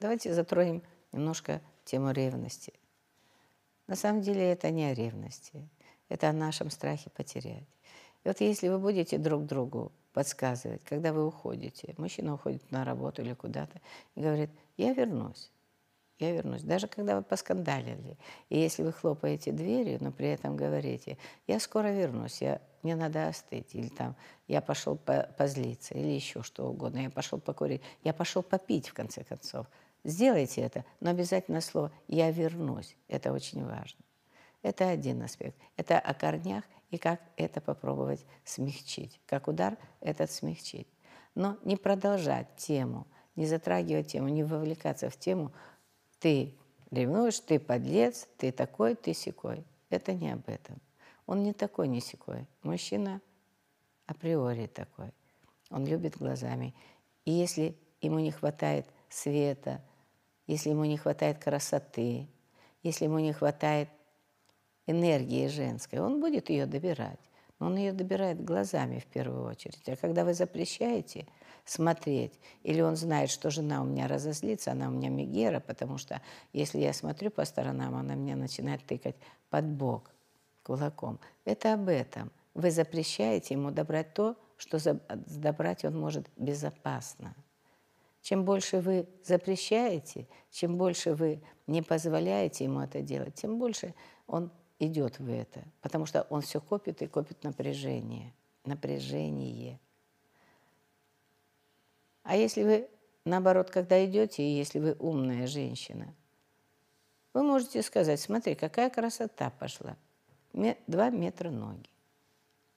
Давайте затронем немножко тему ревности. На самом деле это не о ревности, это о нашем страхе потерять. И вот если вы будете друг другу подсказывать, когда вы уходите, мужчина уходит на работу или куда-то и говорит, я вернусь, я вернусь. Даже когда вы поскандалили, и если вы хлопаете дверью, но при этом говорите, я скоро вернусь, я, мне надо остыть, или там, я пошел по, позлиться, или еще что угодно, я пошел покурить, я пошел попить, в конце концов. Сделайте это, но обязательно слово «я вернусь». Это очень важно. Это один аспект. Это о корнях и как это попробовать смягчить. Как удар этот смягчить. Но не продолжать тему, не затрагивать тему, не вовлекаться в тему «ты ревнуешь, ты подлец, ты такой, ты секой». Это не об этом. Он не такой, не секой. Мужчина априори такой. Он любит глазами. И если ему не хватает света, если ему не хватает красоты, если ему не хватает энергии женской, он будет ее добирать. Но он ее добирает глазами в первую очередь. А когда вы запрещаете смотреть, или он знает, что жена у меня разозлится, она у меня мегера, потому что если я смотрю по сторонам, она меня начинает тыкать под бок кулаком. Это об этом. Вы запрещаете ему добрать то, что добрать он может безопасно. Чем больше вы запрещаете, чем больше вы не позволяете ему это делать, тем больше он идет в это. Потому что он все копит и копит напряжение. Напряжение. А если вы, наоборот, когда идете, и если вы умная женщина, вы можете сказать, смотри, какая красота пошла. Два метра ноги.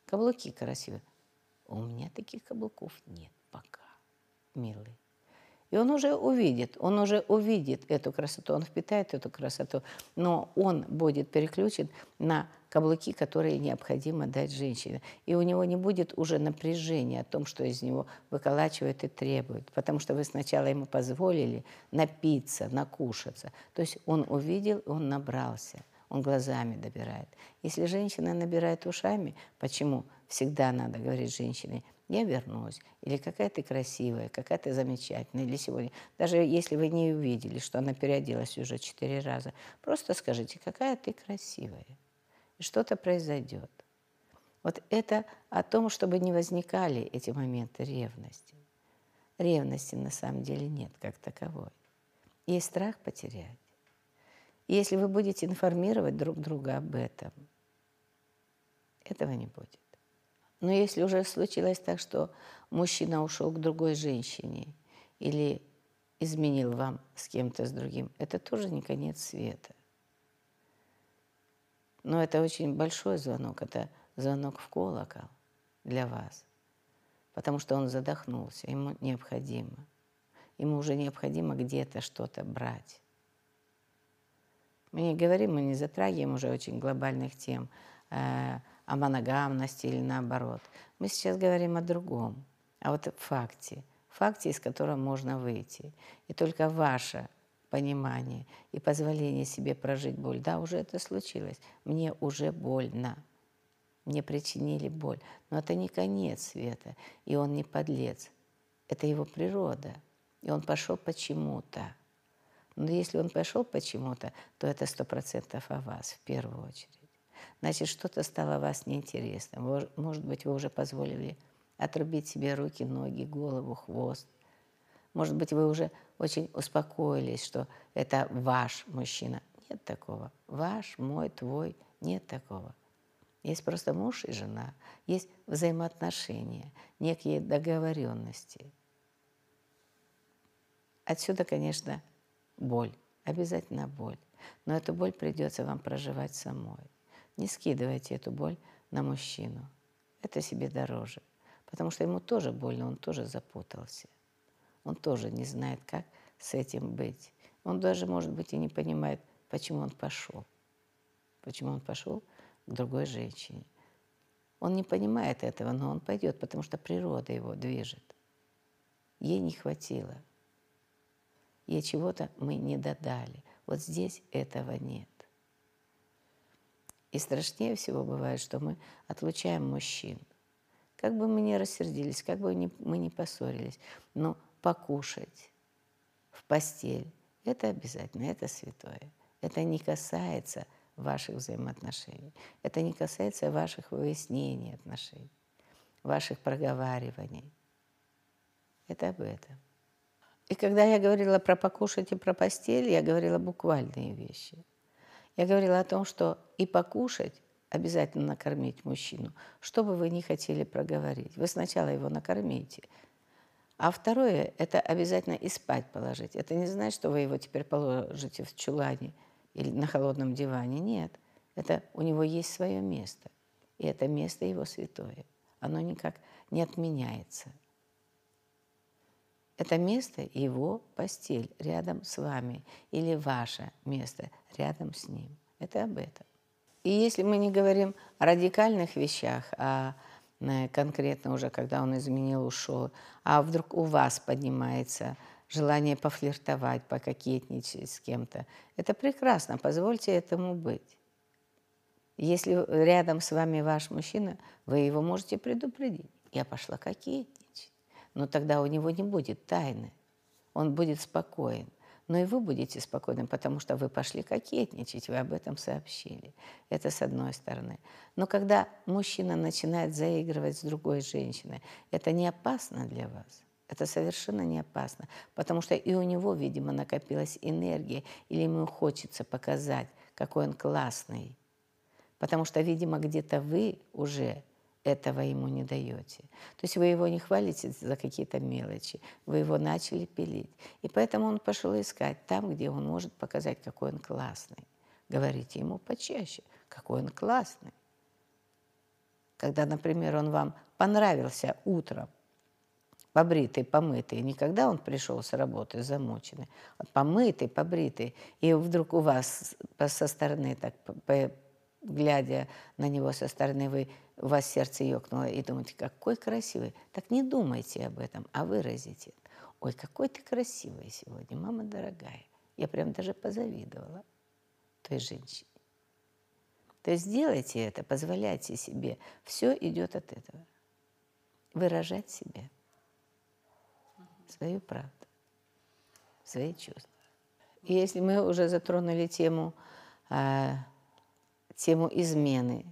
Каблуки красивые. У меня таких каблуков нет пока, милый. И он уже увидит, он уже увидит эту красоту, он впитает эту красоту, но он будет переключен на каблуки, которые необходимо дать женщине. И у него не будет уже напряжения о том, что из него выколачивают и требуют, потому что вы сначала ему позволили напиться, накушаться. То есть он увидел, он набрался, он глазами добирает. Если женщина набирает ушами, почему всегда надо говорить женщине – я вернусь, или какая ты красивая, какая ты замечательная, или сегодня. Даже если вы не увидели, что она переоделась уже четыре раза, просто скажите, какая ты красивая, и что-то произойдет. Вот это о том, чтобы не возникали эти моменты ревности. Ревности на самом деле нет как таковой. Есть страх потерять. И если вы будете информировать друг друга об этом, этого не будет. Но если уже случилось так, что мужчина ушел к другой женщине или изменил вам с кем-то с другим, это тоже не конец света. Но это очень большой звонок, это звонок в колокол для вас, потому что он задохнулся, ему необходимо. Ему уже необходимо где-то что-то брать. Мы не говорим, мы не затрагиваем уже очень глобальных тем, э, о моногамности или наоборот. Мы сейчас говорим о другом, о вот факте, факте, из которого можно выйти. И только ваше понимание и позволение себе прожить боль. Да, уже это случилось. Мне уже больно. Мне причинили боль. Но это не конец света. И он не подлец. Это его природа. И он пошел почему-то. Но если он пошел почему-то, то это сто процентов о вас в первую очередь значит, что-то стало вас неинтересным. Может быть, вы уже позволили отрубить себе руки, ноги, голову, хвост. Может быть, вы уже очень успокоились, что это ваш мужчина. Нет такого. Ваш, мой, твой. Нет такого. Есть просто муж и жена. Есть взаимоотношения, некие договоренности. Отсюда, конечно, боль. Обязательно боль. Но эту боль придется вам проживать самой. Не скидывайте эту боль на мужчину. Это себе дороже. Потому что ему тоже больно, он тоже запутался. Он тоже не знает, как с этим быть. Он даже, может быть, и не понимает, почему он пошел. Почему он пошел к другой женщине. Он не понимает этого, но он пойдет, потому что природа его движет. Ей не хватило. Ей чего-то мы не додали. Вот здесь этого нет. И страшнее всего бывает, что мы отлучаем мужчин. Как бы мы ни рассердились, как бы мы ни поссорились, но покушать в постель, это обязательно, это святое. Это не касается ваших взаимоотношений. Это не касается ваших выяснений отношений, ваших проговариваний. Это об этом. И когда я говорила про покушать и про постель, я говорила буквальные вещи. Я говорила о том, что и покушать обязательно накормить мужчину, что бы вы ни хотели проговорить. Вы сначала его накормите, а второе – это обязательно и спать положить. Это не значит, что вы его теперь положите в чулане или на холодном диване. Нет, это у него есть свое место. И это место его святое. Оно никак не отменяется. Это место его постель рядом с вами или ваше место рядом с ним. Это об этом. И если мы не говорим о радикальных вещах, а э, конкретно уже, когда он изменил, ушел, а вдруг у вас поднимается желание пофлиртовать, пококетничать с кем-то, это прекрасно, позвольте этому быть. Если рядом с вами ваш мужчина, вы его можете предупредить. Я пошла кокетничать но тогда у него не будет тайны. Он будет спокоен. Но и вы будете спокойны, потому что вы пошли кокетничать, вы об этом сообщили. Это с одной стороны. Но когда мужчина начинает заигрывать с другой женщиной, это не опасно для вас. Это совершенно не опасно, потому что и у него, видимо, накопилась энергия, или ему хочется показать, какой он классный. Потому что, видимо, где-то вы уже этого ему не даете. То есть вы его не хвалите за какие-то мелочи, вы его начали пилить. И поэтому он пошел искать там, где он может показать, какой он классный. Говорите ему почаще, какой он классный. Когда, например, он вам понравился утром, побритый, помытый, не когда он пришел с работы замоченный, а помытый, побритый, и вдруг у вас со стороны так глядя на него со стороны, вы, у вас сердце ёкнуло и думаете, какой красивый. Так не думайте об этом, а выразите. Ой, какой ты красивый сегодня, мама дорогая. Я прям даже позавидовала той женщине. То есть сделайте это, позволяйте себе. Все идет от этого. Выражать себе свою правду, свои чувства. И если мы уже затронули тему а, тему измены,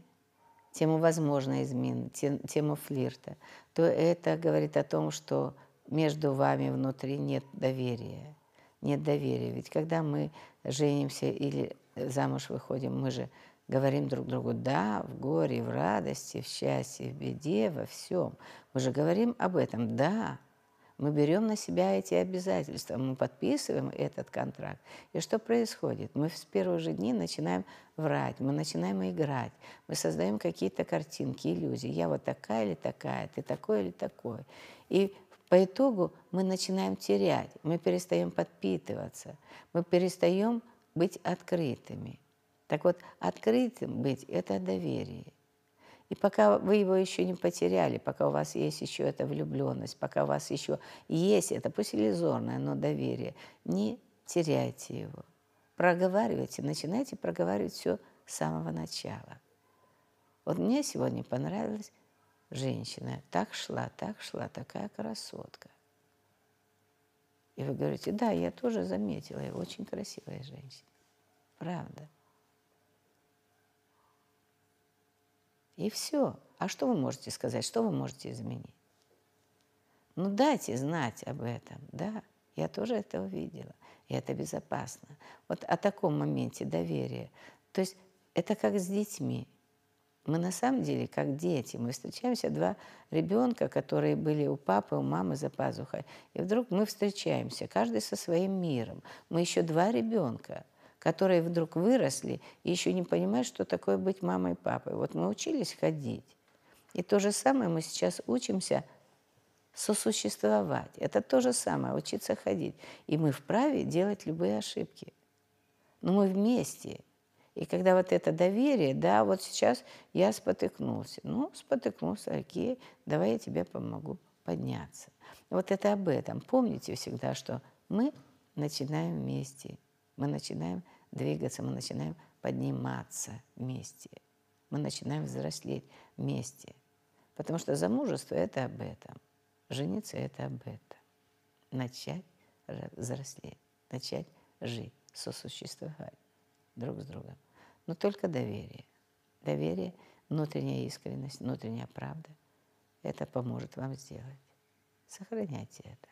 тему возможной измены, тему флирта, то это говорит о том, что между вами внутри нет доверия. Нет доверия. Ведь когда мы женимся или замуж выходим, мы же говорим друг другу «да» в горе, в радости, в счастье, в беде, во всем. Мы же говорим об этом «да». Мы берем на себя эти обязательства, мы подписываем этот контракт. И что происходит? Мы с первых же дней начинаем врать, мы начинаем играть, мы создаем какие-то картинки, иллюзии. Я вот такая или такая, ты такой или такой. И по итогу мы начинаем терять, мы перестаем подпитываться, мы перестаем быть открытыми. Так вот, открытым быть – это доверие. И пока вы его еще не потеряли, пока у вас есть еще эта влюбленность, пока у вас еще есть это, пусть иллюзорное, но доверие, не теряйте его. Проговаривайте, начинайте проговаривать все с самого начала. Вот мне сегодня понравилась женщина. Так шла, так шла, такая красотка. И вы говорите, да, я тоже заметила, я очень красивая женщина. Правда. И все. А что вы можете сказать? Что вы можете изменить? Ну, дайте знать об этом, да. Я тоже это увидела, и это безопасно. Вот о таком моменте доверия. То есть это как с детьми. Мы на самом деле как дети. Мы встречаемся, два ребенка, которые были у папы, у мамы за пазухой. И вдруг мы встречаемся, каждый со своим миром. Мы еще два ребенка – которые вдруг выросли и еще не понимают, что такое быть мамой и папой. Вот мы учились ходить. И то же самое мы сейчас учимся сосуществовать. Это то же самое, учиться ходить. И мы вправе делать любые ошибки. Но мы вместе. И когда вот это доверие, да, вот сейчас я спотыкнулся. Ну, спотыкнулся, окей, давай я тебе помогу подняться. Вот это об этом. Помните всегда, что мы начинаем вместе – мы начинаем двигаться, мы начинаем подниматься вместе, мы начинаем взрослеть вместе. Потому что замужество – это об этом, жениться – это об этом. Начать взрослеть, начать жить, сосуществовать друг с другом. Но только доверие. Доверие, внутренняя искренность, внутренняя правда – это поможет вам сделать. Сохраняйте это.